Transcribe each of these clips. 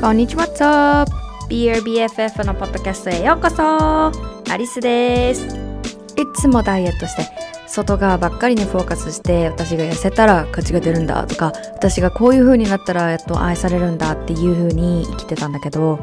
こんにちは、What's up? BRBFF のポッドキャストへようこそアリスですいつもダイエットして外側ばっかりにフォーカスして私が痩せたら価値が出るんだとか私がこういう風になったらやっと愛されるんだっていう風に生きてたんだけど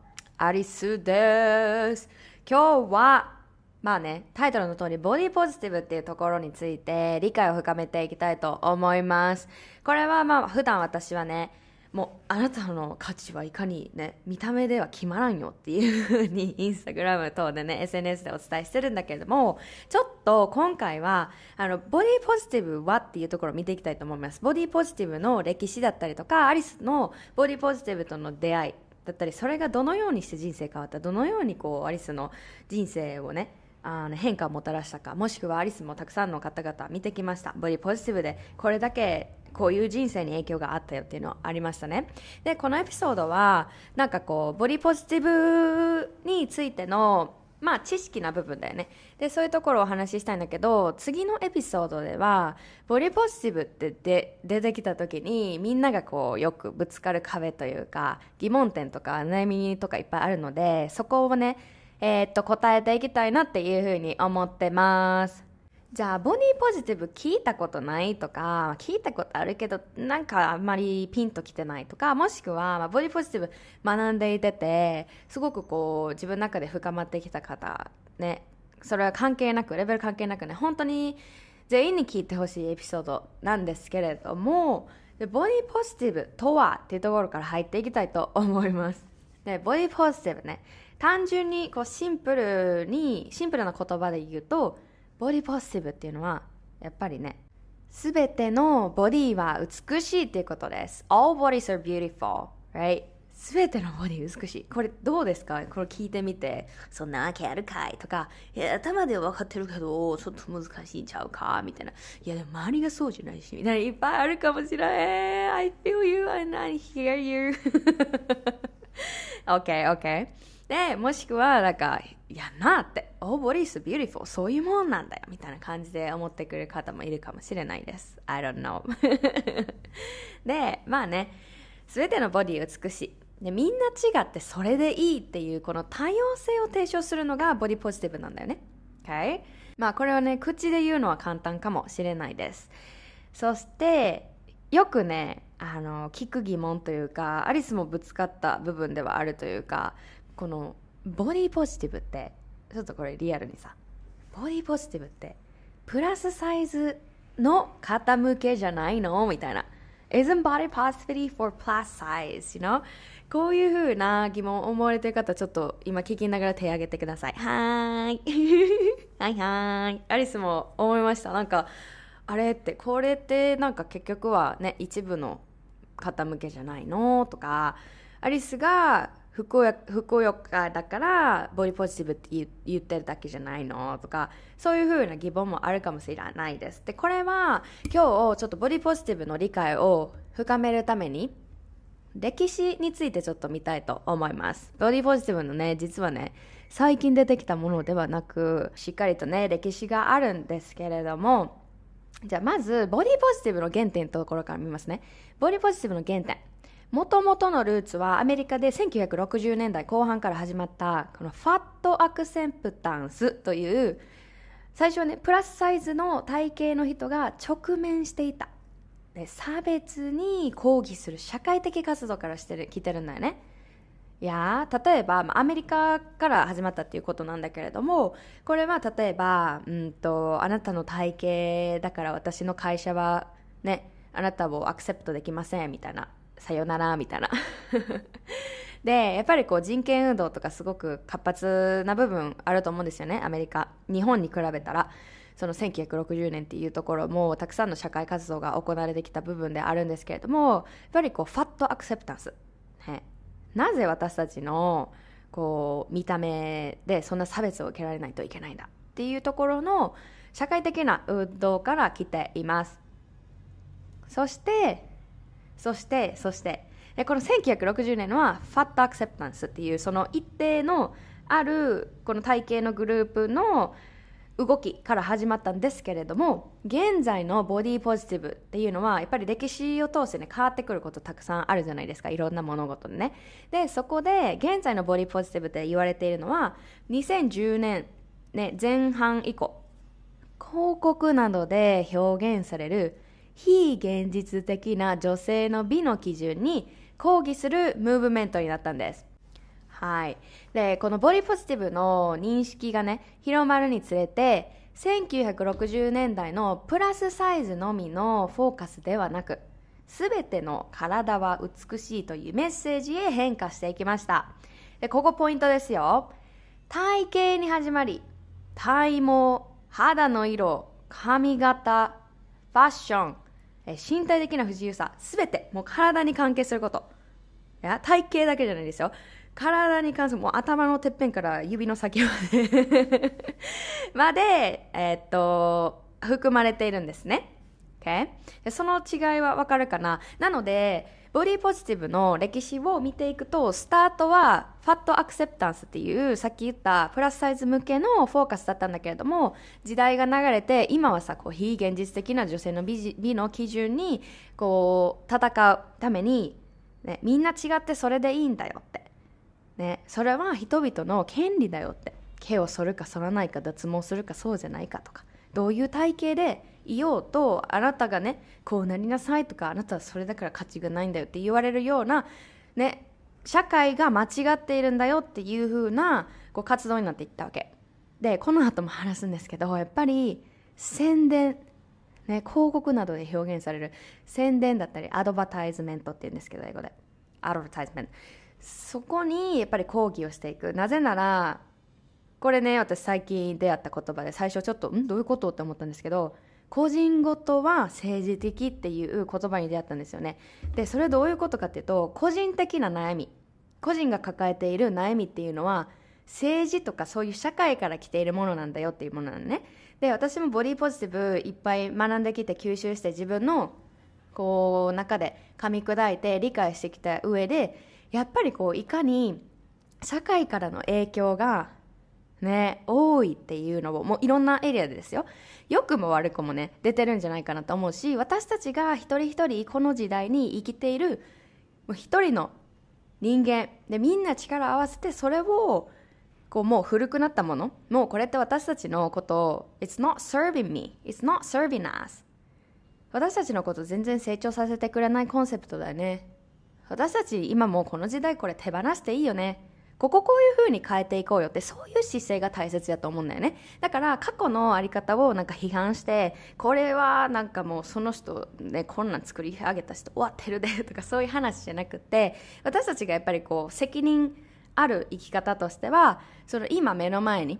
アリスです。今日は、まあね、タイトルの通り、ボディポジティブっていうところについて理解を深めていきたいと思います。これはまあ、普段私はね、もうあなたの価値はいかにね見た目では決まらんよっていうふうに インスタグラム等でね SNS でお伝えしてるんだけれどもちょっと今回はあのボディポジティブはっていうところを見ていきたいと思いますボディポジティブの歴史だったりとかアリスのボディポジティブとの出会いだったりそれがどのようにして人生変わったどのようにこうアリスの人生をねあの変化をもたらしたかもしくはアリスもたくさんの方々見てきました。ボディポジティブでこれだけこういう人生に影響があったよっていうのはありましたね。でこのエピソードはなんかこうボディポジティブについてのまあ知識な部分だよね。でそういうところをお話ししたいんだけど次のエピソードではボディポジティブってで出てきた時にみんながこうよくぶつかる壁というか疑問点とか悩みとかいっぱいあるのでそこをねえー、っと答えていきたいなっていうふうに思ってます。じゃあボディポジティブ聞いたことないとか聞いたことあるけどなんかあんまりピンときてないとかもしくは、まあ、ボディポジティブ学んでいててすごくこう自分の中で深まってきた方ね。それは関係なくレベル関係なくね。本当に全員に聞いてほしいエピソードなんですけれどもでボディポジティブとはっていうところから入っていきたいと思います。でボディポジティブね。単純にこうシンプルにシンプルな言葉で言うとボディポジティブっていうのはやっぱりねすべてのボディは美しいっていうことです All bodies are beautiful right? すべてのボディ美しい。これどうですか？これ聞いてみて、そんなわけあるかいとか、いや、頭では分かってるけど、ちょっと難しいんちゃうか？みたいな。いや、でも周りがそうじゃないし、みたいな、いっぱいあるかもしれない。I feel you and I hear you. okay, okay. で、もしくは、なんか、いやなって、Oh, body is beautiful? そういうもんなんだよ。みたいな感じで思ってくれる方もいるかもしれないです。I don't know. で、まあね、すべてのボディ美しい。でみんな違ってそれでいいっていうこの多様性を提唱するのがボディポジティブなんだよね。OK? まあこれはね、口で言うのは簡単かもしれないです。そして、よくね、あの、聞く疑問というか、アリスもぶつかった部分ではあるというか、このボディポジティブってちょっとこれリアルにさボディポジティブってプラスサイズの方向けじゃないの？みたいな Isn't body positivity for plus size? You know? こういう風な疑問を思われてる方ちょっと今聞きながら手挙げてください。はーい。はいはーい。アリスも思いました。なんか、あれって、これってなんか結局はね、一部の方向けじゃないの？とか、アリスがふくよかだからボディポジティブって言ってるだけじゃないのとかそういうふうな疑問もあるかもしれないです。でこれは今日ちょっとボディポジティブの理解を深めるために歴史についてちょっと見たいと思います。ボディポジティブのね実はね最近出てきたものではなくしっかりとね歴史があるんですけれどもじゃあまずボディポジティブの原点のところから見ますね。ボディポジティブの原点。もともとのルーツはアメリカで1960年代後半から始まったこのファットアクセンプタンスという最初はねプラスサイズの体型の人が直面していた。で差別に抗議する社会的活動からしてる来てるんだよね。いや例えば、アメリカから始まったっていうことなんだけれどもこれは例えば、うんと、あなたの体型だから私の会社はねあなたをアクセプトできませんみたいな。さよならみたいな。でやっぱりこう人権運動とかすごく活発な部分あると思うんですよねアメリカ。日本に比べたら。その1960年っていうところもたくさんの社会活動が行われてきた部分であるんですけれどもやっぱりこうファットアクセプタンス、ね、なぜ私たちのこう見た目でそんな差別を受けられないといけないんだっていうところの社会的な運動から来ています。そしてそしてそして。でこの1960年はファットアクセプタンスっていうその一定のあるこの体型のグループの動きから始まったんですけれども現在のボディポジティブっていうのはやっぱり歴史を通してね変わってくることたくさんあるじゃないですか。いろんな物事でね。でそこで現在のボディポジティブって言われているのは2010年、ね、前半以降。広告などで表現される非現実的な女性の美の基準に抗議するムーブメントになったんですはい。で、このボディポジティブの認識がね、広まるにつれて、1960年代のプラスサイズのみのフォーカスではなく、すべての体は美しいというメッセージへ変化していきました。で、ここポイントですよ。体型に始まり、体毛、肌の色、髪型、ファッション、身体的な不自由さ、すべてもう体に関係すること。いや、体型だけじゃないですよ。体に関するもう頭のてっぺんから指の先まで まで、えー、っと含まれているんですね。Okay? その違いはわかるかな？なので、ボディポジティブの歴史を見ていくと、スタートはファットアクセプタンスっていう、さっき言ったプラスサイズ向けのフォーカスだったんだけれども、時代が流れて、今はさ、こう非現実的な女性の美美の基準に、こう、戦うために、ね、みんな違ってそれでいいんだよって。ね、それは人々の権利だよって毛を剃るか剃らないか脱毛するかそうじゃないかとかどういう体型でいようとあなたがねこうなりなさいとかあなたはそれだから価値がないんだよって言われるような、ね、社会が間違っているんだよっていう風なこう活動になっていったわけ。でこの後も話すんですけどやっぱり宣伝ね、広告などで表現される宣伝だったりアドバタイズメントって言うんですけど英語で。アドバタイズメント。そこにやっぱり抗議をしていく。なぜならこれね私最近出会った言葉で最初ちょっとん？どういうこと？って思ったんですけど個人ごとは政治的っていう言葉に出会ったんですよね。でそれどういうことかっていうと個人的な悩み。個人が抱えている悩みっていうのは政治とかそういう社会から来ているものなんだよっていうものなのね。で私もボディポジティブいっぱい学んできて吸収して自分のこう中で噛み砕いて理解してきた上でやっぱりこういかに社会からの影響がね多いっていうのをもういろんなエリアでですよ。良くも悪くもね出てるんじゃないかなと思うし私たちが一人一人この時代に生きている一人の人間でみんな力を合わせてそれをこうもう古くなったものもうこれって私たちのことを It's not serving me It's not serving us. 私たちのこと全然成長させてくれないコンセプトだよね。私たち今もうこの時代これ手放していいよね。こここういう風に変えていこうよってそういう姿勢が大切だと思うんだよね。だから過去の在り方をなんか批判してこれはなんかもうその人ねこんなん作り上げた人終わってるでとかそういう話じゃなくて私たちがやっぱりこう責任ある生き方としてはその今目の前に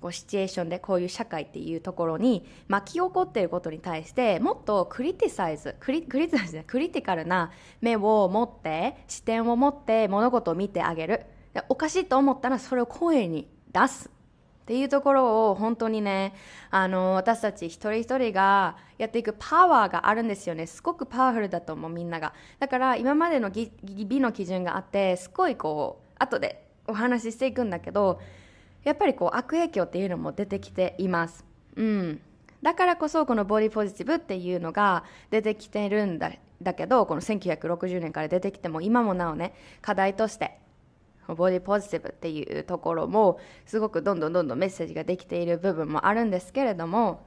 こうシチュエーションでこういう社会っていうところに巻き起こっていることに対してもっとクリティサイズクリクリティサイズクリティカルな目を持って視点を持って物事を見てあげる。おかしいと思ったらそれを声に出すっていうところを本当にねあの私たち一人一人がやっていくパワーがあるんですよねすごくパワフルだと思うみんながだから今までの美の基準があってすごいこう後でお話ししていくんだけどやっぱりこう悪影響っていうのも出てきています。うん。だからこそこのボディポジティブっていうのが出てきてるんだだけどこの1960年から出てきても今もなおね課題としてボディポジティブっていうところもすごくどんどんどんどんメッセージができている部分もあるんですけれども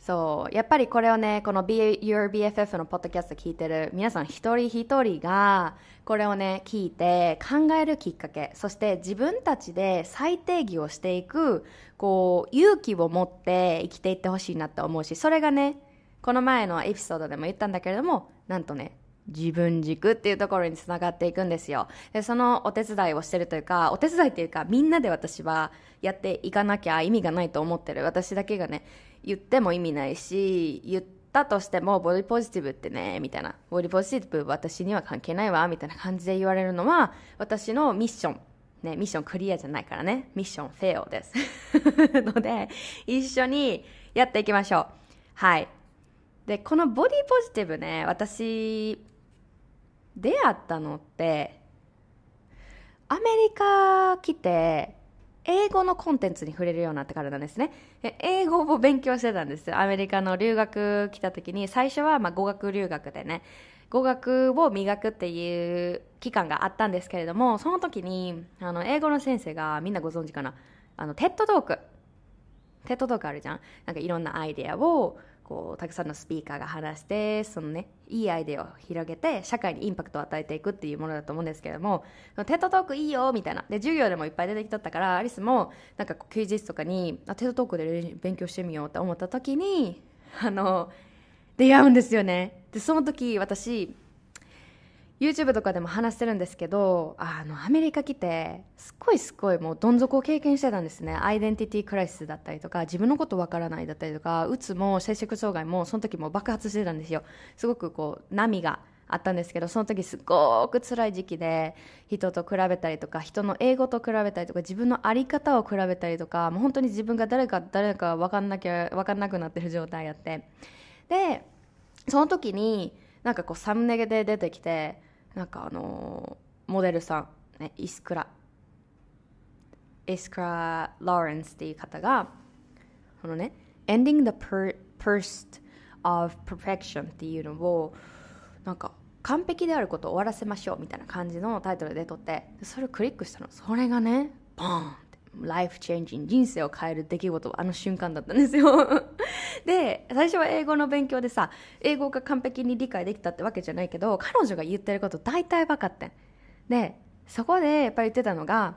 そう。やっぱりこれをね、この Be Your BFF のポッドキャスト聞いてる皆さん一人一人が、これをね、聞いて考えるきっかけ、そして自分たちで再定義をしていく、こう、勇気を持って生きていってほしいなって思うし、それがね、この前のエピソードでも言ったんだけれども、なんとね、自分軸っていうところにつながっていくんですよ。で、そのお手伝いをしてるというか、お手伝いっていうか、みんなで私はやっていかなきゃ意味がないと思ってる。私だけがね、言っても意味ないし、言ったとしても、ボディポジティブってね、みたいな。ボディポジティブ私には関係ないわ、みたいな感じで言われるのは、私のミッション。ね、ミッションクリアじゃないからね。ミッションフェイルです。ので、一緒にやっていきましょう。はい。で、このボディポジティブね、私、出会ったのってアメリカ来て英語のコンテンツに触れるようになってからなんですね。英語を勉強してたんですアメリカの留学来た時に最初はまあ語学留学でね語学を磨くっていう期間があったんですけれどもその時にあの英語の先生がみんなご存知かな？あの TED Talk TED Talk あるじゃん？なんかいろんなアイデアをこうたくさんのスピーカーが話してそのねいいアイデアを広げて社会にインパクトを与えていくっていうものだと思うんですけれどもTED Talk いいよみたいな。で授業でもいっぱい出てきとったからアリスもなんか休日とかにあ TED Talk で勉強してみようって思った時にあの出会うんですよね。でその時私 YouTube とかでも話してるんですけどあのアメリカ来てすっごいすっごいもうどん底を経験してたんですね。 identity crisis だったりとか自分のことわからないだったりとかうつも摂食障害もその時も爆発してたんですよ。すごくこう波があったんですけどその時すごく辛い時期で人と比べたりとか人の英語と比べたりとか自分の在り方を比べたりとかもう本当に自分が誰か誰か分かんなきゃ分かんなくなってる状態やって。でその時になんかこうサムネで出てきてなんかあのモデルさん、ね、イスクラ。イスクラ・ローレンスっていう方がこのね「Ending the Pursuit of Perfection」っていうのをなんか完璧であることを終わらせましょうみたいな感じのタイトルで撮ってそれをクリックしたの。それがねボーンってライフチェンジン人生を変える出来事あの瞬間だったんですよ。で最初は英語の勉強でさ英語が完璧に理解できたってわけじゃないけど彼女が言ってること大体分かってん。でそこでやっぱり言ってたのが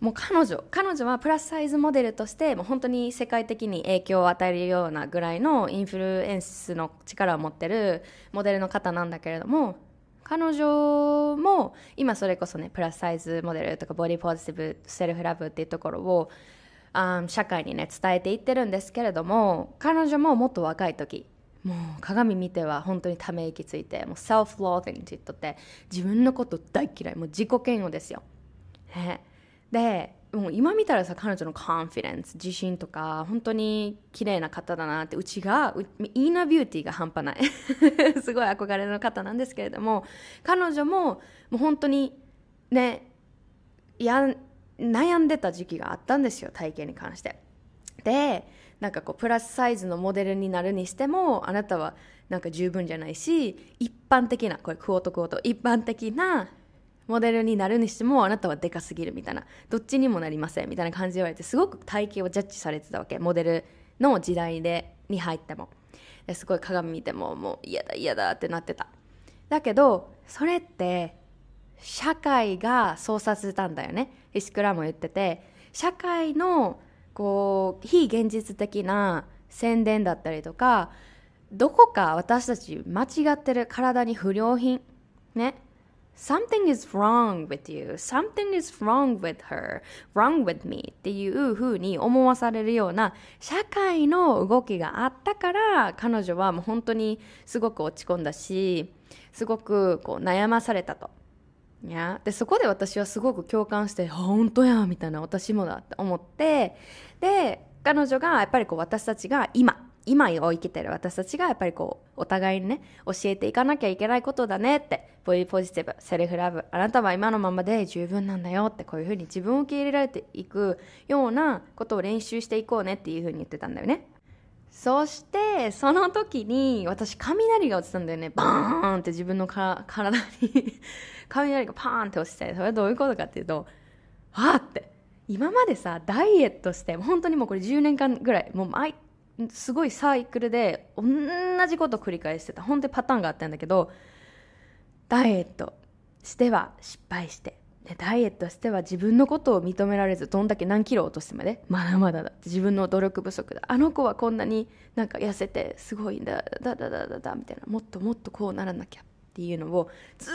もう彼女彼女はプラスサイズモデルとしてもう本当に世界的に影響を与えるようなぐらいのインフルエンスの力を持ってるモデルの方なんだけれども彼女も今それこそねプラスサイズモデルとかボディポジティブセルフラブっていうところをあ社会にね伝えていってるんですけれども彼女ももっと若い時もう鏡見ては本当にため息ついてもうセルフローティングって言っとって自分のこと大嫌いもう自己嫌悪ですよ、ね、でもう今見たらさ彼女のコンフィデンス自信とか本当に綺麗な方だなってうちがイーナビューティーが半端ない。すごい憧れの方なんですけれども彼女ももう本当にねや悩んでた時期があったんですよ体型に関して。でなんかこうプラスサイズのモデルになるにしてもあなたはなんか十分じゃないし一般的なこれクオートクオート一般的なモデルになるにしてもあなたはでかすぎるみたいなどっちにもなりませんみたいな感じで言われてすごく体型をジャッジされてたわけモデルの時代でに入っても。すごい鏡見てももう嫌だ嫌だってなってた。だけどそれって社会がそうさせたんだよね。イスクラも言ってて。社会のこう非現実的な宣伝だったりとかどこか私たち間違ってる体に不良品。ね。Something is wrong with you. Something is wrong with her. Wrong with me. っていう風に思わされるような社会の動きがあったから彼女はもう本当にすごく落ち込んだしすごくこう悩まされたと。いやでそこで私はすごく共感して「本当や」みたいな私もだって思ってで彼女がやっぱりこう私たちが今今を生きてる私たちがやっぱりこうお互いにね教えていかなきゃいけないことだねってボディポジティブセルフラブあなたは今のままで十分なんだよってこういうふうに自分を受け入れられていくようなことを練習していこうねっていうふうに言ってたんだよね。そしてその時に私雷が落ちたんだよね。バーンって自分の体に雷がパーンって落ちてそれはどういうことかっていうとはあって。今までさダイエットして本当にもうこれ10年間ぐらいもう毎すごいサイクルで同じこと繰り返してた。本当にパターンがあったんだけどダイエットしては失敗して。でダイエットしては自分のことを認められずどんだけ何キロ落としてもねまだまだだ自分の努力不足だ。あの子はこんなになんか痩せてすごいんだだだだだだみたいな。もっともっとこうならなきゃ。っていうのをず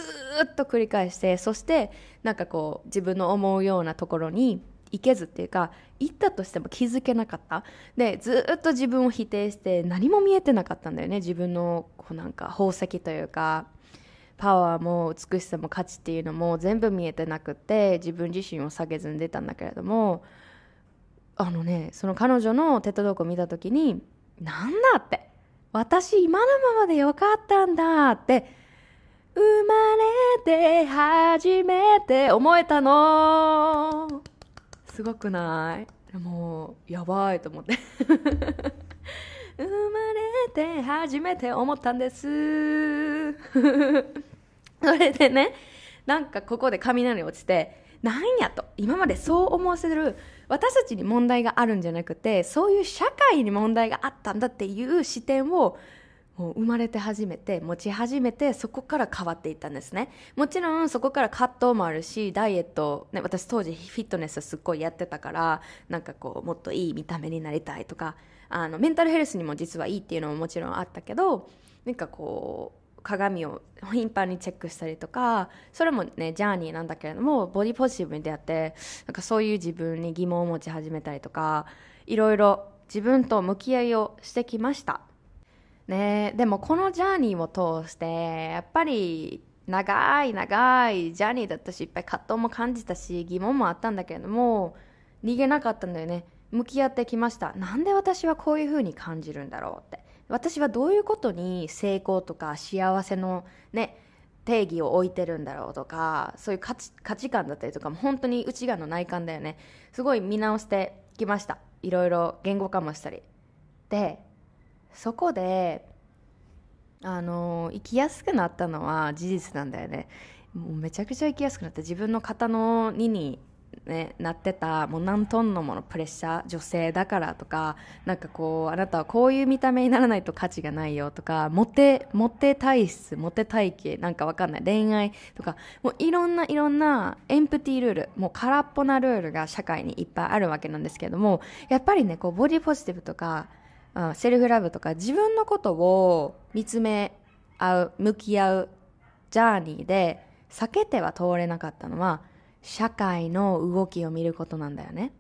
っと繰り返してそしてなんかこう自分の思うようなところに行けずっていうか行ったとしても気づけなかった。でずっと自分を否定して何も見えてなかったんだよね。自分のこうなんか宝石というかパワーも美しさも価値っていうのも全部見えてなくって自分自身を下げずに出たんだけれどもあのねその彼女のテッドドックを見た時になんだって私今のままでよかったんだって生まれて初めて思えたの。すごくない？もうやばいと思って。生まれて初めて思ったんです。それでねなんかここで雷落ちてなんやと今までそう思わせる私たちに問題があるんじゃなくてそういう社会に問題があったんだっていう視点を生まれて初めて持ち始めてそこから変わっていったんですね。もちろんそこから葛藤もあるしダイエット、ね、私当時フィットネスすっごいやってたからなんかこうもっといい見た目になりたいとかあのメンタルヘルスにも実はいいっていうのももちろんあったけどなんかこう鏡を頻繁にチェックしたりとかそれもねジャーニーなんだけれどもボディポジティブに出会ってなんかそういう自分に疑問を持ち始めたりとかいろいろ自分と向き合いをしてきました。ね。でもこのジャーニーを通してやっぱり長い長いジャーニーだったしいっぱい葛藤も感じたし疑問もあったんだけれども逃げなかったんだよね。向き合ってきました。なんで私はこういう風に感じるんだろうって。私はどういうことに成功とか幸せのね定義を置いてるんだろうとかそういう価値価値観だったりとかも本当に内側の内観だよね。すごい見直してきました。いろいろ言語化もしたり。でそこであの生きやすくなったのは事実なんだよね。もうめちゃくちゃ生きやすくなって自分の肩の荷にね、なってたもう何トンのものプレッシャー女性だからとかなんかこうあなたはこういう見た目にならないと価値がないよとかモテモテ体質モテ体型なんかわかんない。恋愛とかもういろんないろんなエンプティールールもう空っぽなルールが社会にいっぱいあるわけなんですけどもやっぱりねこうボディポジティブとかセルフラブとか自分のことを見つめ合う向き合うジャーニーで避けては通れなかったのは社会の動きを見ることなんだよね。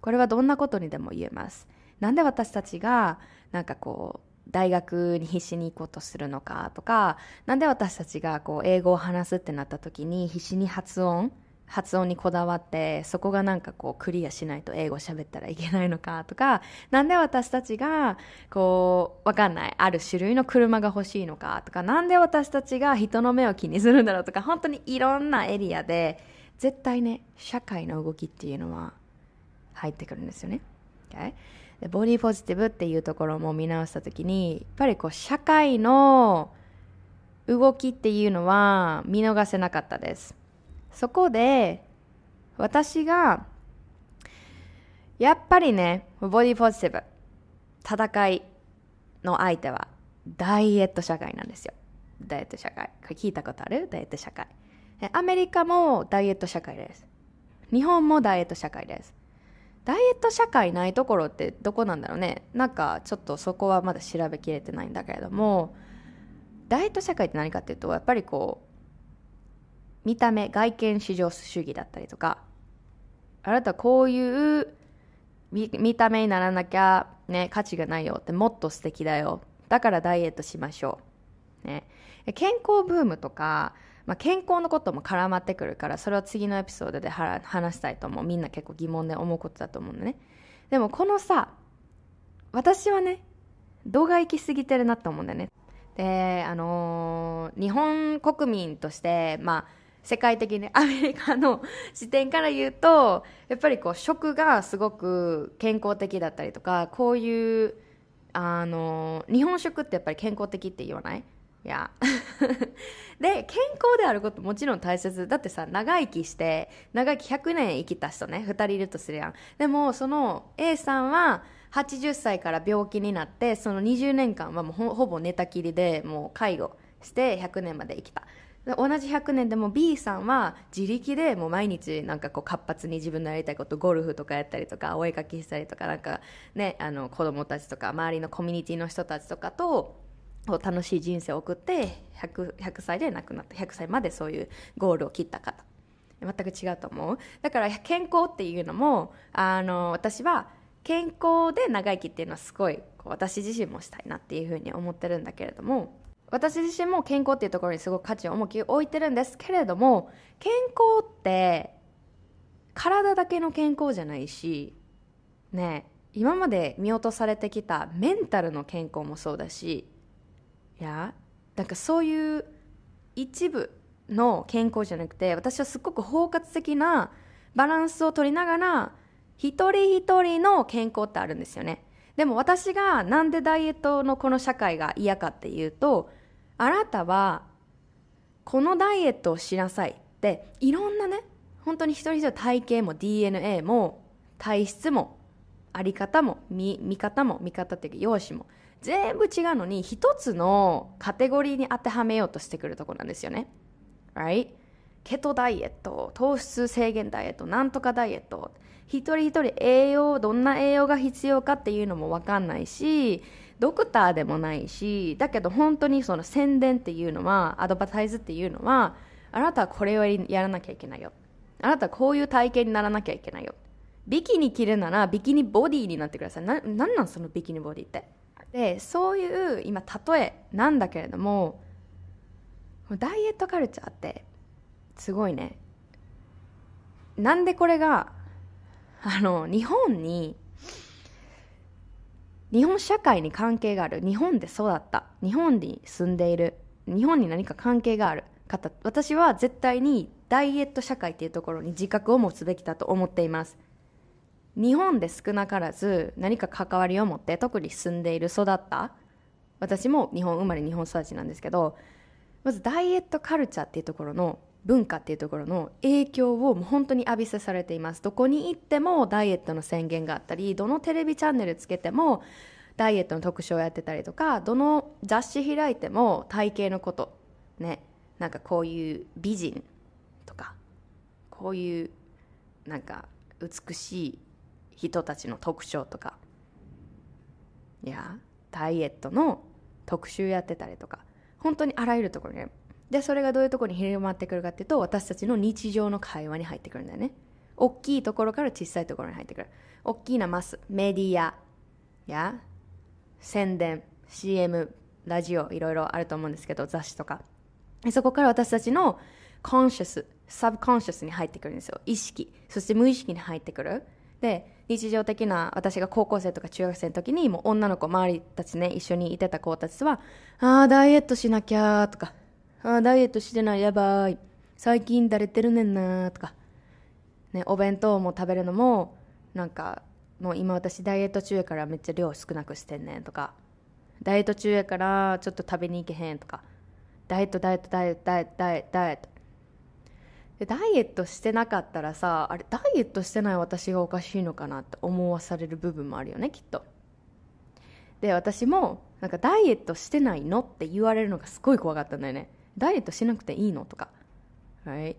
これはどんなことにでも言えます。なんで私たちがなんかこう大学に必死に行こうとするのかとか、なんで私たちがこう英語を話すってなった時に必死に発音、発音にこだわってそこがなんかこうクリアしないと英語喋ったらいけないのかとかなんで私たちがこうわかんないある種類の車が欲しいのかとかなんで私たちが人の目を気にするんだろうとか本当にいろんなエリアで絶対ね社会の動きっていうのは入ってくるんですよね。Okay? でボディポジティブっていうところも見直した時にやっぱりこう社会の動きっていうのは見逃せなかったです。そこで私がやっぱりねボディポジティブ戦いの相手はダイエット社会なんですよ。ダイエット社会。聞いたことある？ダイエット社会。アメリカもダイエット社会です。日本もダイエット社会です。ダイエット社会ないところってどこなんだろうね。なんかちょっとそこはまだ調べきれてないんだけれども、ダイエット社会って何かっていうと、やっぱりこう、見た目、外見至上主義だったりとか、あなたこういう見た目にならなきゃね、価値がないよってもっと素敵だよ。だからダイエットしましょう。ね。健康ブームとか、まあ、健康のことも絡まってくるからそれは次のエピソードで話したいと思うみんな結構疑問で思うことだと思うのねでもこのさ私はね動画行き過ぎてるなと思うんだよねであのー、日本国民としてまあ世界的にアメリカの視点から言うとやっぱりこう食がすごく健康的だったりとかこういうあの日本食ってやっぱり健康的って言わない？いや。で健康であることもちろん大切。だってさ長生きして長生き100年生きた人ね2人いるとするやん。でもその A さんは80歳から病気になってその20年間はもうほほぼ寝たきりでもう介護して100年まで生きた。同じ100年でも B さんは自力でもう毎日なんかこう活発に自分のやりたいことゴルフとかやったりとかお絵かきしたりとかなんかねあの子供たちとか周りのコミュニティの人たちとかと楽しい人生を送って 100, 100歳で亡くなった100歳までそういうゴールを切ったかと全く違うと思う。だから健康っていうのもあの私は健康で長生きっていうのはすごい私自身もしたいなっていうふうに思ってるんだけれども私自身も健康っていうところにすごく価値を重きを置いてるんですけれども健康って体だけの健康じゃないしね今まで見落とされてきたメンタルの健康もそうだしいやなんかそういう一部の健康じゃなくて私はすごく包括的なバランスを取りながら一人一人の健康ってあるんですよね。でも私がなんでダイエットのこの社会が嫌かっていうとあなたはこのダイエットをしなさいっていろんなね本当に一人一人体型も DNA も体質もあり方も見見方も見方っていうか容姿も全部違うのに一つのカテゴリーに当てはめようとしてくるとこなんですよね。Right? ケトダイエット、糖質制限ダイエット、なんとかダイエット。一人一人栄養、どんな栄養が必要かっていうのもわかんないし、ドクターでもないし、だけど本当にその宣伝っていうのは、アドバタイズっていうのは、あなたはこれをやらなきゃいけないよ。あなたはこういう体型にならなきゃいけないよ。ビキニ着るならビキニボディになってください。な、なんなんそのビキニボディって？でそういう今例えなんだけれどもダイエットカルチャーってすごいねなんでこれがあの日本に日本社会に関係がある。日本で育った。日本に住んでいる。日本に何か関係がある方。私は絶対にダイエット社会っていうところに自覚を持つべきだと思っています。日本で少なからず何か関わりを持って特に住んでいる育った。私も日本生まれ日本育ちなんですけどまずダイエットカルチャーっていうところの文化っていうところの影響をもう本当に浴びせされています。どこに行ってもダイエットの宣言があったりどのテレビチャンネルつけてもダイエットの特集をやってたりとかどの雑誌開いても体型のことねなんかこういう美人とかこういうなんか美しい人たちの特徴とかいやダイエットの特集やってたりとか本当にあらゆるところにでそれがどういうところに広まってくるかっていうと私たちの日常の会話に入ってくるんだよね。大きいところから小さいところに入ってくる。大きなマスメディアや宣伝 CM ラジオいろいろあると思うんですけど雑誌とか。そこから私たちの conscious subconscious に入ってくるんですよ。意識。そして無意識に入ってくる。で日常的な私が高校生とか中学生の時にもう女の子周りたちね一緒にいてた子たちは「ああダイエットしなきゃ」とか「あダイエットしてない？やばい。最近だれてるねんな」とか、ね、お弁当も食べるのもなんかもう今私ダイエット中やからめっちゃ量少なくしてんねんとか。ダイエット中やからちょっと食べに行けへんとか。ダイエットダイエットダイエットダイエットダイエットダイエット。ダイエットしてなかったらさあれダイエットしてない私がおかしいのかなって思わされる部分もあるよねきっと。で私もなんかダイエットしてないのって言われるのがすごい怖かったんだよね。ダイエットしなくていいの？とか。はい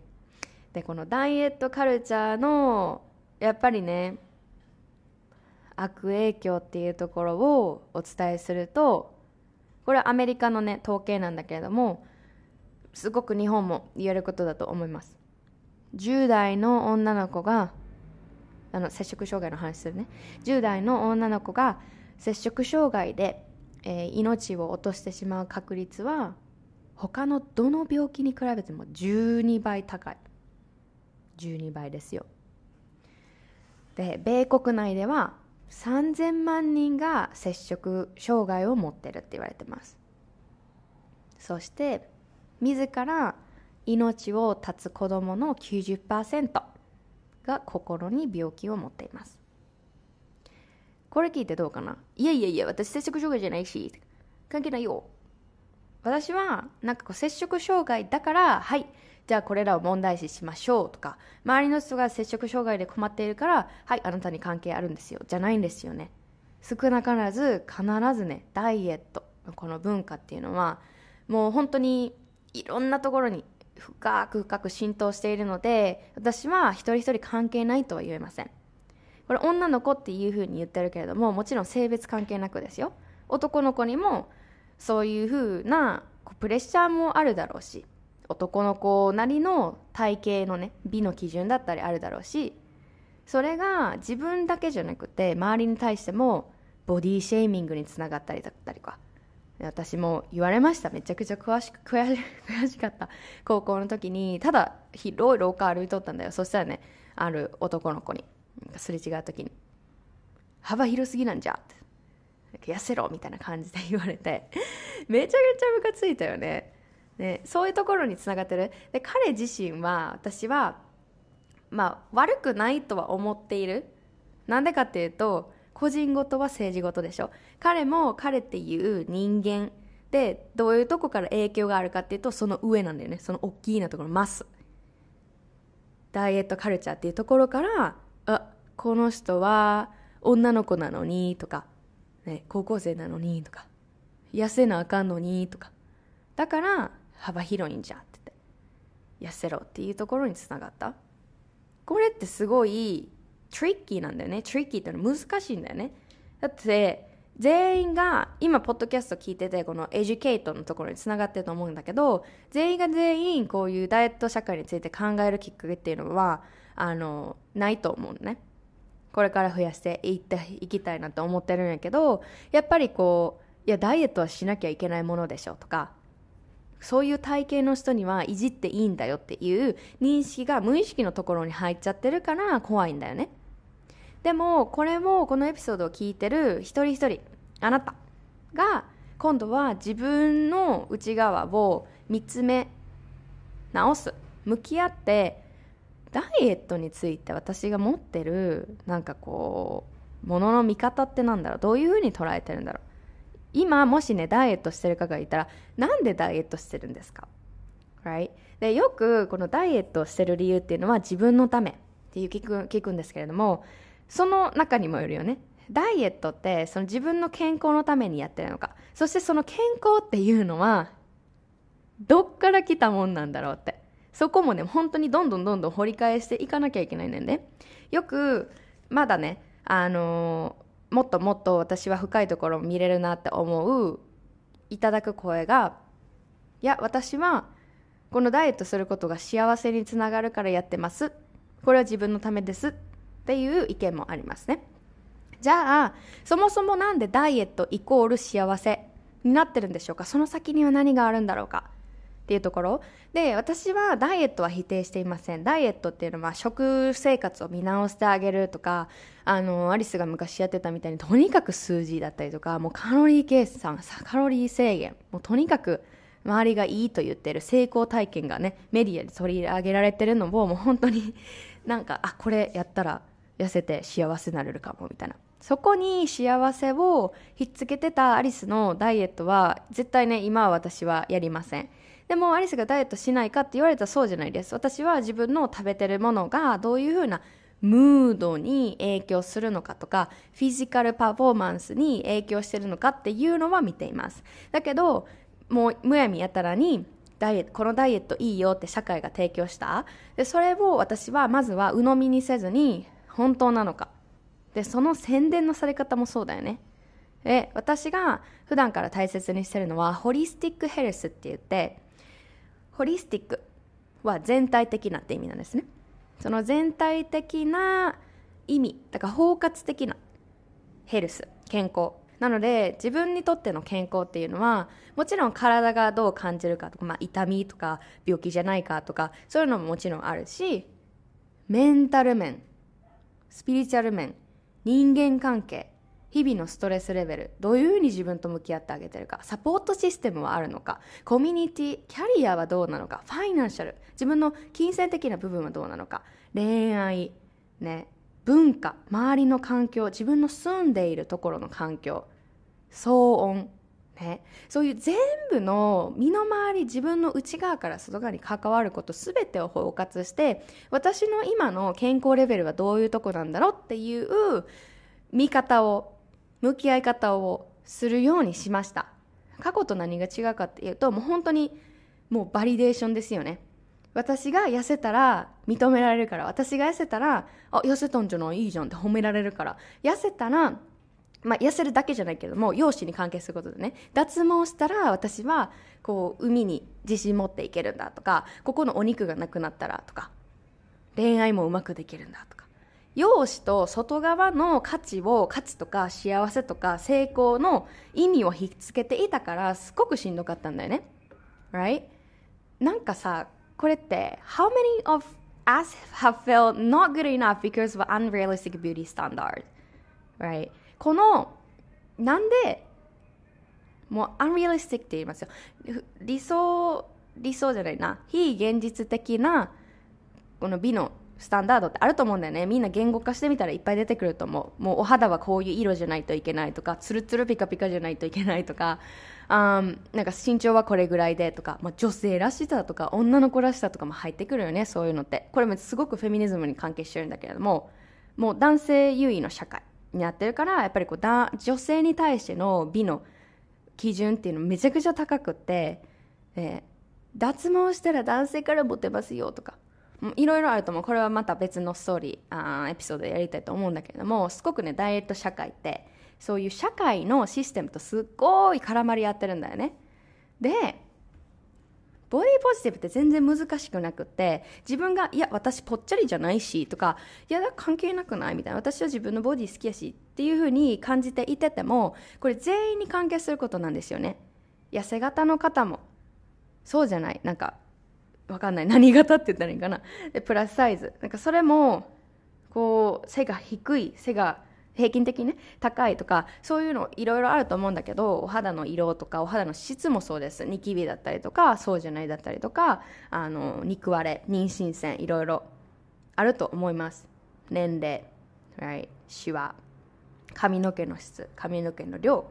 でこのダイエットカルチャーのやっぱりね悪影響っていうところをお伝えするとこれはアメリカのね統計なんだけれどもすごく日本も言えることだと思います。10代の女の子があの摂食障害の話するね。10代の女の子が摂食障害で、えー、命を落としてしまう確率は他のどの病気に比べても12倍高い。12倍ですよ。で米国内では3000万人が摂食障害を持ってるって言われてます。そして自ら命を絶つ子どもの90%が心に病気を持っています。これ聞いてどうかな？いやいやいや私摂食障害じゃないし。関係ないよ。私はなんかこう摂食障害だからはいじゃあこれらを問題視しましょうとか周りの人が摂食障害で困っているからはいあなたに関係あるんですよ。じゃないんですよね。少なからず必ずねダイエットのこの文化っていうのはもう本当にいろんなところに深く深く浸透しているので私は一人一人関係ないとは言えません。これ女の子っていうふうに言ってるけれどももちろん性別関係なくですよ。男の子にもそういうふうなプレッシャーもあるだろうし男の子なりの体型のね美の基準だったりあるだろうしそれが自分だけじゃなくて周りに対してもボディシェーミングにつながったりだったりか私も言われました。めちゃくちゃ詳しく 悔し悔しかった。高校の時にただ広い廊下歩いとったんだよ。そしたらねある男の子にすれ違う時に「幅広すぎなんじゃ」って「痩せろ」みたいな感じで言われて めちゃくちゃムカついたよね。ねそういうところにつながってる。で彼自身は私はまあ悪くないとは思っている。なんでかっていうと個人ごとは政治ごとでしょ。彼も彼っていう人間。でどういうとこから影響があるかっていうとその上なんだよね。その大きいなところマス。ダイエットカルチャーっていうところからあこの人は女の子なのにとか、ね、高校生なのにとか痩せなあかんのにとかだから幅広いんじゃって言って痩せろっていうところにつながったこれってすごいトリッキーなんだよね。トリッキーってのは難しいんだよね。だって、全員が、今、ポッドキャスト聞いてて、このエデュケートのところにつながってると思うんだけど、全員が全員、こういうダイエット社会について考えるきっかけっていうのは、あの、ないと思うのね。これから増やしていっていきたいなと思ってるんやけど、やっぱりこう、いや、ダイエットはしなきゃいけないものでしょとか、そういう体型の人にはいじっていいんだよっていう認識が無意識のところに入っちゃってるから怖いんだよね。でもこれもこのエピソードを聞いてる一人一人あなたが今度は自分の内側を見つめ直す向き合ってダイエットについて私が持ってるなんかこうものの見方ってなんだろうどういうふうに捉えてるんだろう。今もしねダイエットしてる方がいたらなんでダイエットしてるんですか、right? でよくこのダイエットをしてる理由っていうのは自分のため。っていう聞く聞くんですけれどもその中にもよるよね。ダイエットってその自分の健康のためにやってるのか。そしてその健康っていうのはどっから来たもんなんだろうって。そこもね本当にどんどんどんどん掘り返していかなきゃいけないねんでよくまだねあのー、もっともっと私は深いところを見れるなって思ういただく声がいや私はこのダイエットすることが幸せにつながるからやってます。これは自分のためです。っていう意見もありますね。じゃあそもそもなんでダイエットイコール幸せになってるんでしょうか？その先には何があるんだろうか？っていうところ。で私はダイエットは否定していません。ダイエットっていうのは食生活を見直してあげるとかあのアリスが昔やってたみたいにとにかく数字だったりとかもうカロリー計算カロリー制限もうとにかく周りがいいと言ってる成功体験がねメディアで取り上げられてるのをもう本当になんかあこれやったら痩せて幸せになれるかもみたいな。そこに幸せをひっつけてたアリスのダイエットは絶対ね今は私はやりません。でもアリスがダイエットしないかって言われたらそうじゃないです。私は自分の食べてるものがどういうふうなムードに影響するのかとかフィジカルパフォーマンスに影響してるのかっていうのは見ています。だけどもうむやみやたらにダイエットこのダイエットいいよって社会が提供した。でそれを私はまずは鵜呑みにせずに本当なのか。でその宣伝のされ方もそうだよね。で私が普段から大切にしてるのはホリスティックヘルスって言ってホリスティックは全体的なって意味なんですね。その全体的な意味だから包括的なヘルス健康。なので自分にとっての健康っていうのはもちろん体がどう感じるかとか、まあ、痛みとか病気じゃないかとかそういうのももちろんあるしメンタル面スピリチュアル面人間関係日々のストレスレベルどういうふうに自分と向き合ってあげてるかサポートシステムはあるのかコミュニティキャリアはどうなのかファイナンシャル自分の金銭的な部分はどうなのか恋愛ね文化周りの環境自分の住んでいるところの環境騒音ね、そういう全部の身の回り自分の内側から外側に関わること全てを包括して私の今の健康レベルはどういうとこなんだろうっていう見方を向き合い方をするようにしました。過去と何が違うかっていうともう本当にもうバリデーションですよね。私が痩せたら認められるから私が痩せたらあ痩せたんじゃない？いいじゃんって褒められるから。痩せたらまあ、痩せるだけじゃないけども容姿に関係することでね。脱毛したら私はこう海に自信持っていけるんだとかここのお肉がなくなったらとか恋愛もうまくできるんだとか。容姿と外側の価値を価値とか幸せとか成功の意味をひっつけていたからすごくしんどかったんだよね。Right? なんかさこれって How many of us have felt not good enough because of unrealistic beauty standard? Right? このなんでもうアンリアリスティックって言いますよ。理想理想じゃないな。非現実的なこの美のスタンダードってあると思うんだよね。みんな言語化してみたらいっぱい出てくると思う。もうお肌はこういう色じゃないといけないとかツルツルピカピカじゃないといけないとかあなんか身長はこれぐらいでとか、まあ、女性らしさとか女の子らしさとかも入ってくるよねそういうのって。これもすごくフェミニズムに関係してるんだけれどももう男性優位の社会になってるからやっぱりこうだ女性に対しての美の基準っていうのめちゃくちゃ高くって、えー、脱毛したら男性からモテますよとかいろいろあると思う。これはまた別のストーリーあーエピソードでやりたいと思うんだけれどもすごくねダイエット社会ってそういう社会のシステムとすっごい絡まり合ってるんだよね。でボディポジティブって全然難しくなくて自分がいや私ぽっちゃりじゃないしとかいや関係なくない？みたいな。私は自分のボディ好きやしっていうふうに感じていててもこれ全員に関係することなんですよね。痩せ型の方も。そうじゃない？なんかわかんない。何型って言ったらいいかな。でプラスサイズ。なんかそれもこう背が低い背が平均的にね高いとかそういうのいろいろあると思うんだけどお肌の色とかお肌の質もそうです。ニキビだったりとかそうじゃないだったりとかあの肉割れ妊娠線いろいろあると思います。年齢、right、シワ。髪の毛の質髪の毛の量。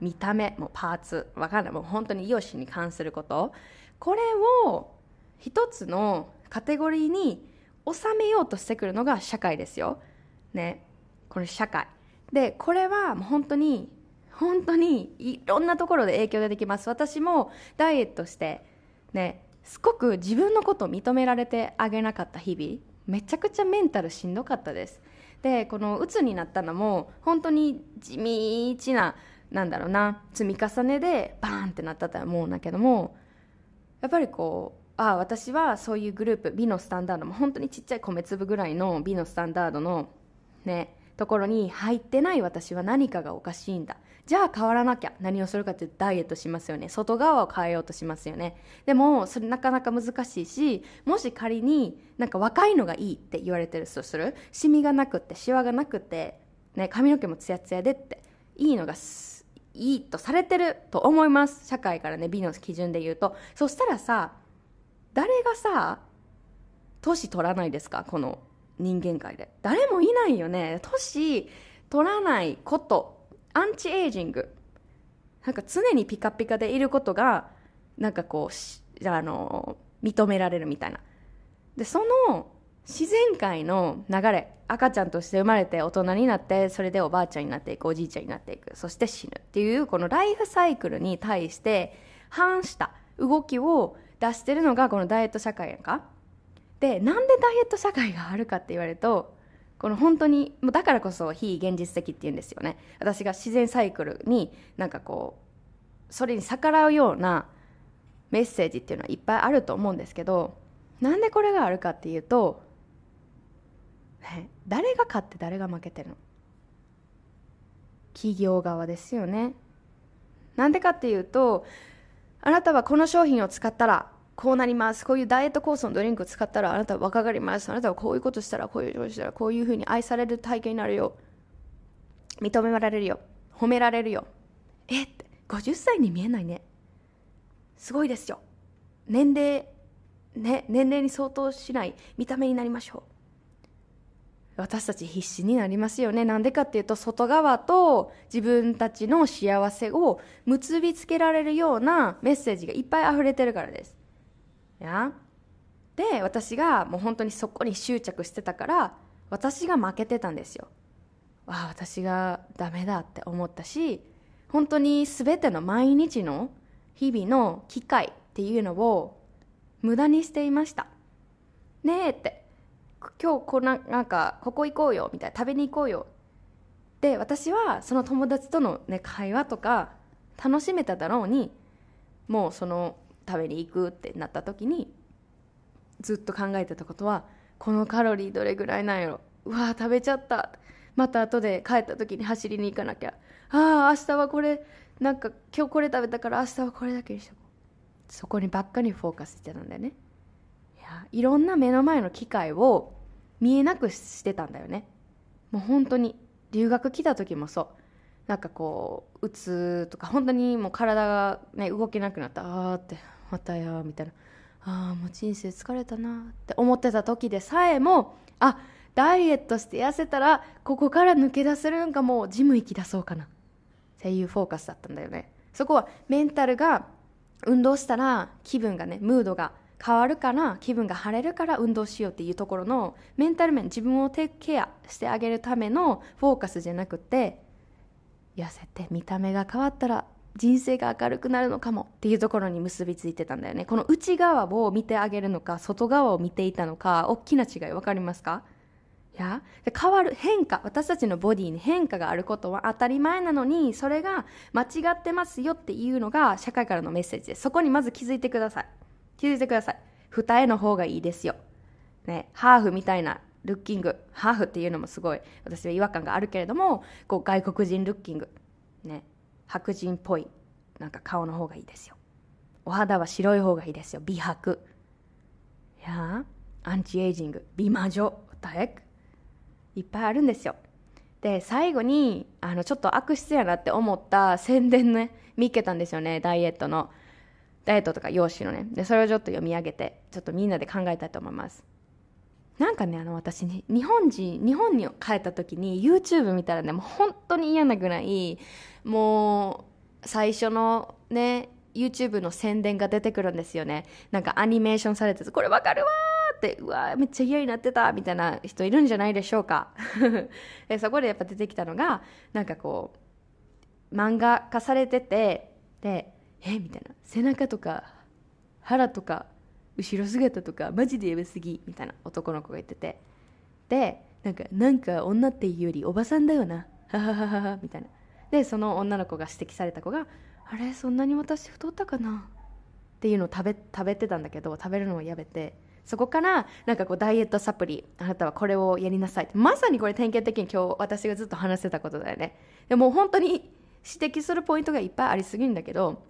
見た目もパーツ。わかんない。もう本当に容姿に関すること。これを一つのカテゴリーに収めようとしてくるのが社会ですよ。ね。この社会。でこれはもう本当に本当にいろんなところで影響出てきます。私もダイエットしてねすごく自分のことを認められてあげなかった日々めちゃくちゃメンタルしんどかったです。でこの鬱になったのも本当に地道ななんだろうな積み重ねでバーンってなったと思うんだけどもやっぱりこうああ私はそういうグループ美のスタンダードも本当にちっちゃい米粒ぐらいの美のスタンダードのねところに入ってない私は何かがおかしいんだ。じゃあ変わらなきゃ何をするかってダイエットしますよね。外側を変えようとしますよね。でもそれなかなか難しいしもし仮になんか若いのがいいって言われてるとする？シミがなくってシワがなくてね、髪の毛もツヤツヤでっていいのがすいいとされてると思います。社会からね美の基準で言うと。そしたらさ誰がさ年取らないですか？この人間界で。誰もいないよね。年取らないこと。アンチエイジング。なんか常にピカピカでいることがなんかこうあの認められるみたいな。でその自然界の流れ赤ちゃんとして生まれて大人になってそれでおばあちゃんになっていくおじいちゃんになっていくそして死ぬっていうこのライフサイクルに対して反した動きを出してるのがこのダイエット社会やんか。でなんでダイエット社会があるかって言われるとこの本当にもうだからこそ非現実的っていうんですよね。私が自然サイクルになんかこうそれに逆らうようなメッセージっていうのはいっぱいあると思うんですけどなんでこれがあるかっていうと、ね、誰が勝って誰が負けてるの？企業側ですよねなんでかっていうとあなたはこの商品を使ったらこうなります。こういうダイエットコースのドリンクを使ったらあなたは若返ります。あなたはこういうことしたら、こういうことしたら、こういうふうに愛される体験になるよ。認められるよ。褒められるよ。えって、50歳に見えないね。すごいですよ。年齢、ね、年齢に相当しない見た目になりましょう。私たち必死になりますよね。なんでかっていうと、外側と自分たちの幸せを結びつけられるようなメッセージがいっぱい溢れてるからです。や？で、私がもう本当にそこに執着してたから、私が負けてたんですよ。ああ、私がダメだって思ったし、本当に全ての毎日の日々の機会っていうのを無駄にしていました。ねえって。今日こななんかここ行こうよみたいな食べに行こうよで私はその友達との、ね、会話とか楽しめただろうにもうその食べに行くってなった時にずっと考えてたことはこのカロリーどれぐらいなんやろうわ食べちゃったまた後で帰った時に走りに行かなきゃ。ああ明日はこれなんか今日これ食べたから明日はこれだけにしとこう。そこにばっかりフォーカスしてたんだよね。いろんな目の前の機会を見えなくしてたんだよね。もう本当に。留学来た時もそう。なんかこううつとか本当にもう体が、ね、動けなくなったああってまたやみたいな。ああもう人生疲れたなって。思ってた時でさえもあダイエットして痩せたらここから抜け出せるんかもうジム行き出そうかな。っていうフォーカスだったんだよね。そこはメンタルが運動したら気分がねムードが変わるから気分が晴れるから運動しようっていうところのメンタル面自分をテイクケアしてあげるためのフォーカスじゃなくて痩せて見た目が変わったら人生が明るくなるのかもっていうところに結びついてたんだよね。この内側を見てあげるのか外側を見ていたのか大きな違い分かりますか？いや変わる変化私たちのボディに変化があることは当たり前なのにそれが間違ってますよっていうのが社会からのメッセージです。そこにまず気づいてください。気づいてください。二重の方がいいですよ。ね、ハーフみたいなルッキング。ハーフっていうのもすごい私は違和感があるけれども、こう外国人ルッキング。ね、白人っぽいなんか顔の方がいいですよ。お肌は白い方がいいですよ。美白。やアンチエイジング。美魔女。ダエいっぱいあるんですよ。で、最後に、あの、ちょっと悪質やなって思った宣伝ね、見っけたんですよね、ダイエットの。ダイエットとか用紙のね。でそれをちょっと読み上げてちょっとみんなで考えたいと思います。なんかねあの私ね日本人日本に帰った時に YouTube 見たらねもう本当に嫌なぐらいもう最初のね YouTube の宣伝が出てくるんですよね。なんかアニメーションされてこれわかるわってうわめっちゃ嫌になってたみたいな人いるんじゃないでしょうか。でそこでやっぱ出てきたのがなんかこう漫画化されててでえみたいな。背中とか腹とか後ろ姿とかマジでやばすぎみたいな男の子が言ってて。でなんかなんか女っていうよりおばさんだよな。はははははみたいな。でその女の子が指摘された子があれそんなに私太ったかな？っていうのを食べ食べてたんだけど食べるのをやめて。そこからなんかこうダイエットサプリあなたはこれをやりなさいって。まさにこれ典型的に今日私がずっと話してたことだよね。でも本当に指摘するポイントがいっぱいありすぎるんだけど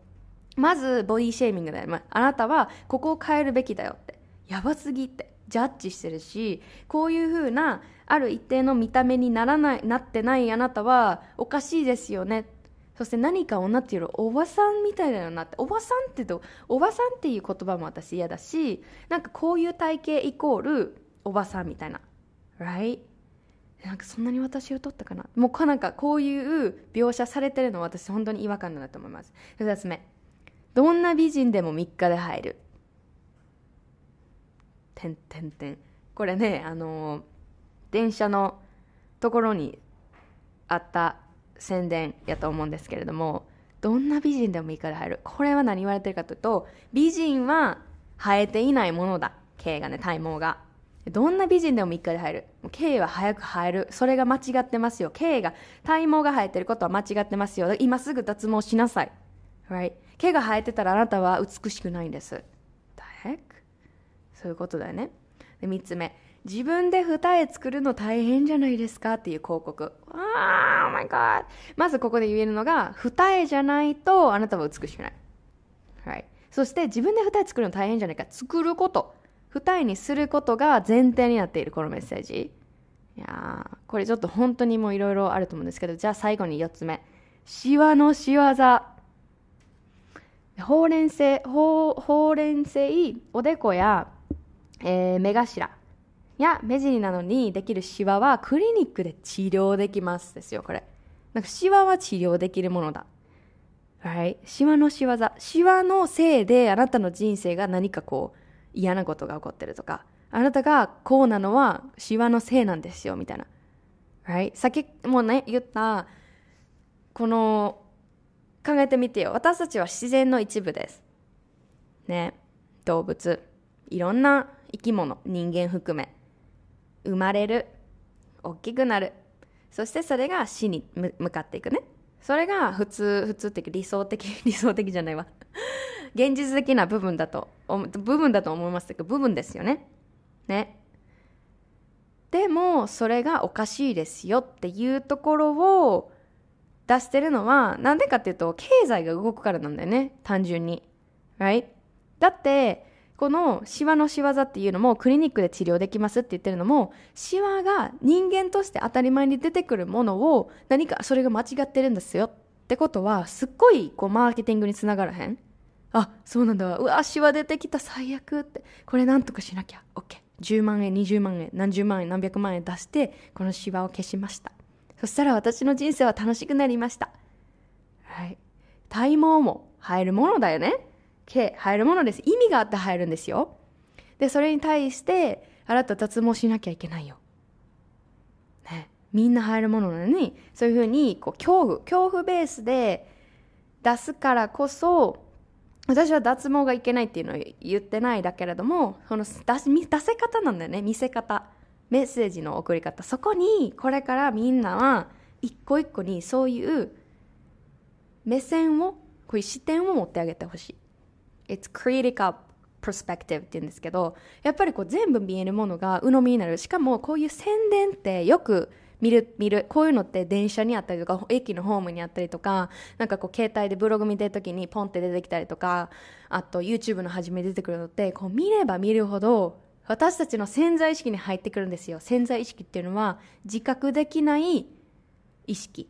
まずボディシェーミングだよ、まあ、あなたはここを変えるべきだよって。やばすぎって。ジャッジしてるしこういうふうなある一定の見た目にならないなってないあなたはおかしいですよね。そして何か女っていうよりおばさんみたいだよなって。おばさんってとおばさんっていう言葉も私嫌だしなんかこういう体型イコールおばさんみたいな。Right? なんかそんなに私を取ったかな。もうなんかこういう描写されてるのは私本当に違和感だなと思います。2つ目どんな美人でも3日で入る。てんてんてん。これね、あのー、電車のところにあった宣伝やと思うんですけれども、どんな美人でも3日で入る。これは何言われてるかというと、美人は生えていないものだ。毛がね、体毛が。どんな美人でも3日で入る。毛は早く生える。それが間違ってますよ。毛が、体毛が生えてることは間違ってますよ。今すぐ脱毛しなさい。Right? 毛が生えてたらあなたは美しくないんです。The heck? そういうことだよね。で、3つ目。自分で二重作るの大変じゃないですかっていう広告。あー、oh my god! まずここで言えるのが、二重じゃないとあなたは美しくない。はい。そして自分で二重作るの大変じゃないか。作ること。二重にすることが前提になっているこのメッセージ。いやー、これちょっと本当にもういろいろあると思うんですけど、じゃあ最後に4つ目。シワの仕業。ほうれん性ほうほうれん性おでこや、えー、目頭や、目尻なのにできるシワはクリニックで治療できますですよ、これ。なんかシワは治療できるものだ。Right? シワの仕業。シワのせいであなたの人生が何かこう嫌なことが起こってるとか、あなたがこうなのはシワのせいなんですよ、みたいな。Right? さっきもね、言った、この、考えてみてよ。私たちは自然の一部です。ね。動物。いろんな生き物、人間含め。生まれる。大きくなる。そしてそれが死に向かっていくね。それが普通、普通的、理想的、理想的じゃないわ。現実的な部分だと、部分だと思いますけど、部分ですよね。ね。でも、それがおかしいですよっていうところを出してるのは、なんでかっていうと、経済が動くからなんだよね。単純に。Right? だって、このシワの仕業っていうのもクリニックで治療できますって言ってるのもシワが人間として当たり前に出てくるものを何かそれが間違ってるんですよ。ってことはすっごいこうマーケティングにつながらへん。あそうなんだ。うわシワ出てきた最悪って。これなんとかしなきゃ。OK10 万円20万円何十万円何百万円出してこのシワを消しました。そしたら私の人生は楽しくなりましたはい体毛も入るものだよね毛入るものです。意味があって入るんですよ。で、それに対して、あなた脱毛しなきゃいけないよ。ね。みんな入るものなのに、そういうふうに、こう、恐怖、恐怖ベースで出すからこそ、私は脱毛がいけないっていうのを言ってないだけれども、その出出せ方なんだよね、見せ方。メッセージの送り方。そこに、これからみんなは、一個一個にそういう目線を、こういう視点を持ってあげてほしい。It's critical perspective って言うんですけど、やっぱりこう全部見えるものが鵜呑みになる。しかもこういう宣伝ってよく見る、見る。こういうのって電車にあったりとか、駅のホームにあったりとか、なんかこう携帯でブログ見てるときにポンって出てきたりとか、あと YouTube の初め出てくるのって、こう見れば見るほど、私たちの潜在意識に入ってくるんですよ。潜在意識っていうのは自覚できない意識。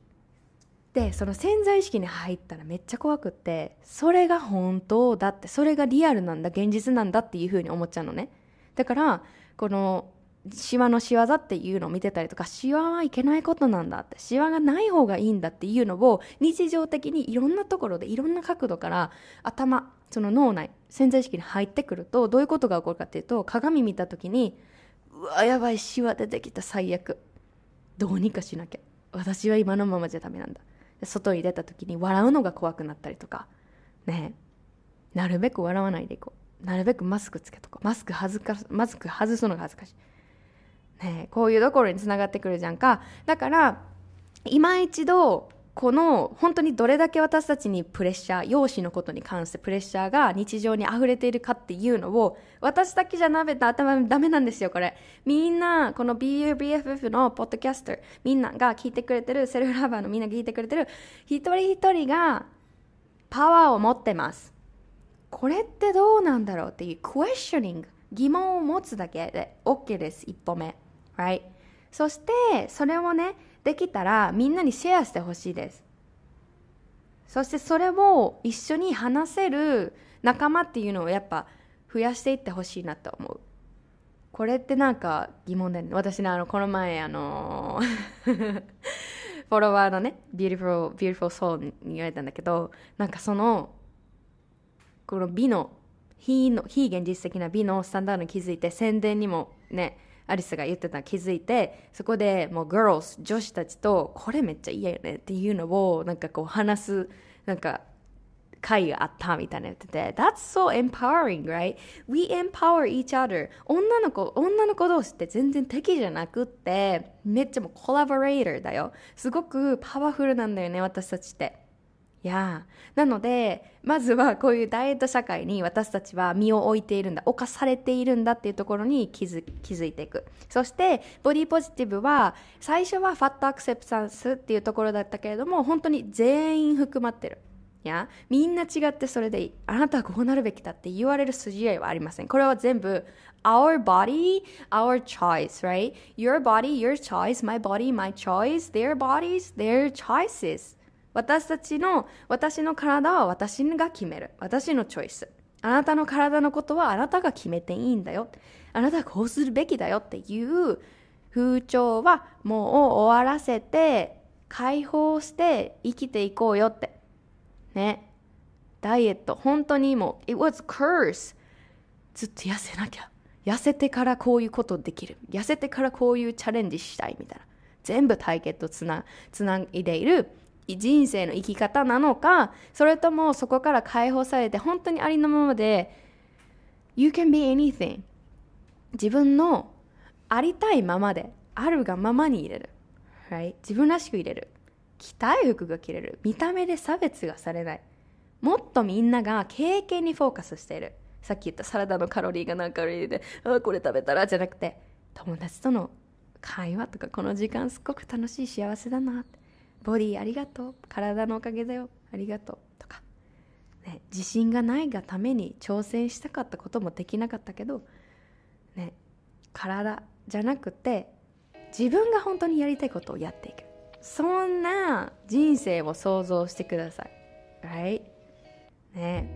でその潜在意識に入ったらめっちゃ怖くってそれが本当だってそれがリアルなんだ現実なんだっていうふうに思っちゃうのねだからこのシワの仕業っていうのを見てたりとかシワはいけないことなんだってシワがない方がいいんだっていうのを日常的にいろんなところでいろんな角度から頭その脳内潜在意識に入ってくるとどういうことが起こるかっていうと鏡見た時にうわやばいシワ出てきた最悪。どうにかしなきゃ。私は今のままじゃダメなんだ。外に出た時に笑うのが怖くなったりとか。ね。なるべく笑わないでいこう。なるべくマスクつけとこう。マスク外かマスク外すのが恥ずかしい。ね。こういうところにつながってくるじゃんか。だから今一度この本当にどれだけ私たちにプレッシャー容姿のことに関してプレッシャーが日常に溢れているかっていうのを私だけじゃなめた頭ダメなんですよこれ。みんなこの BUBFF のポッドキャスターみんなが聞いてくれてるセルフラバーのみんなが聞いてくれてる。一人一人がパワーを持ってます。これってどうなんだろうっていうクエスチョニング疑問を持つだけで OK です。一歩目。Right そしてそれをねできたらみんなにシェアしてほしいです。そしてそれを一緒に話せる仲間っていうのをやっぱ増やしていってほしいなと思う。これってなんか疑問だよね。私ねあのこの前あの フォロワーのね Beautiful, Beautiful Soul に言われたんだけどなんかそのこの美の非の非現実的な美のスタンダードに気づいて宣伝にもねアリスが言ってたの気づいてそこでもう girls 女子たちとこれめっちゃ嫌よねっていうのをなんかこう話すなんか会があったみたいな言ってて That's so empowering, right? We empower each other. 女の子女の子同士って全然敵じゃなくってめっちゃもうコラボレーターだよ。すごくパワフルなんだよね私たちって。やなのでまずはこういうダイエット社会に私たちは身を置いているんだ侵されているんだっていうところに気づ気づいていく。そしてボディポジティブは最初はファットアクセプタンスっていうところだったけれども本当に全員含まってる。やみんな違ってそれでいい。あなたはこうなるべきだって言われる筋合いはありません。これは全部 our body our choice right? Your body your choice my body my choice their bodies their choices. 私たちの、私の体は私が決める。私のチョイス。あなたの体のことはあなたが決めていいんだよ。あなたはこうするべきだよっていう風潮はもう終わらせて解放して生きていこうよって。ね。ダイエット。本当にもう it was curse ずっと痩せなきゃ。痩せてからこういうことできる。痩せてからこういうチャレンジしたいみたいな。全部対決とつなつないでいる。人生の生き方なのかそれともそこから解放されて本当にありのままで You can be anything 自分のありたいままであるがままに入れる、はい自分らしく入れる。着たい服が着れる。見た目で差別がされない。もっとみんなが経験にフォーカスしている。さっき言ったサラダのカロリーが何カロリーであこれ食べたらじゃなくて友達との会話とかこの時間すっごく楽しい幸せだなって。ボディありがとう。体のおかげだよ。ありがとう。とか、ね、自信がないがために挑戦したかったこともできなかったけど、ね、体じゃなくて自分が本当にやりたいことをやっていく。そんな人生を想像してください。Right? ね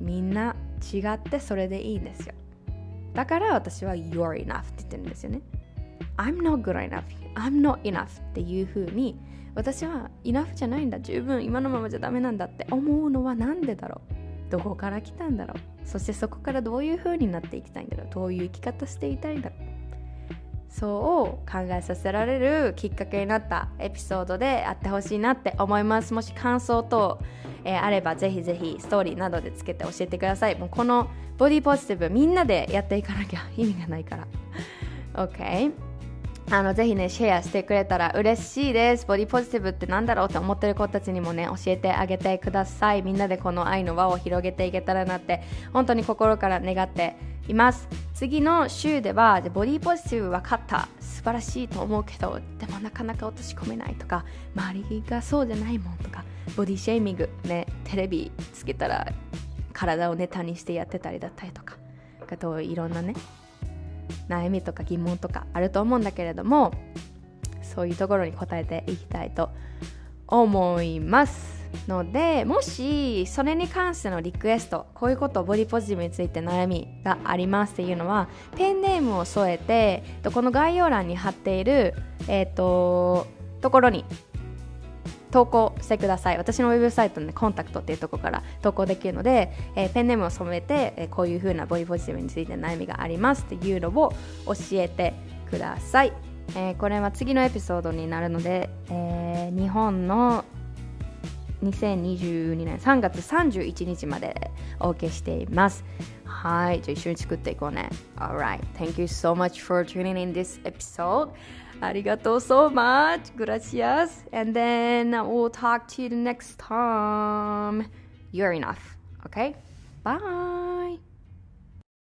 みんな違ってそれでいいんですよ。だから私は You're enough って言ってるんですよね。I'm not good enough. I'm not enough っていうふうに私は enough じゃないんだ。十分今のままじゃダメなんだって思うのは何でだろう。どこから来たんだろう。そしてそこからどういうふうになっていきたいんだろう。どういう生き方していたいんだろうそう考えさせられるきっかけになったエピソードであってほしいなって思います。もし感想等、えー、あればぜひぜひストーリーなどでつけて教えてください。もうこのボディポジティブみんなでやっていかなきゃ意味がないから。OK あのぜひねシェアしてくれたら嬉しいです。ボディポジティブってなんだろうって思ってる子たちにもね教えてあげてください。みんなでこの愛の輪を広げていけたらなって本当に心から願っています。次の週ではボディポジティブ分かった。素晴らしいと思うけどでもなかなか落とし込めないとか周りがそうじゃないもんとかボディシェーミングねテレビつけたら体をネタにしてやってたりだったりとかあといろんなね悩みとか疑問とかあると思うんだけれどもそういうところに答えていきたいと思います。のでもしそれに関してのリクエストこういうことボディポジティブについて悩みがありますっていうのはペンネームを添えてこの概要欄に貼っている、えーと、ところに投稿してください私のウェブサイトの、ね、コンタクトっていうところから投稿できるので、えー、ペンネームを染めて、えー、こういう風なボディポジティブについて悩みがありますっていうのを教えてください、えー、これは次のエピソードになるので、え日本の2022年3月31日までお受けしています。はい、じゃあ一緒に作っていこうね。Alright, thank you so much for tuning in this episode. Arigato so much. Gracias. And then we'll talk to you next time. You're enough. Okay? Bye.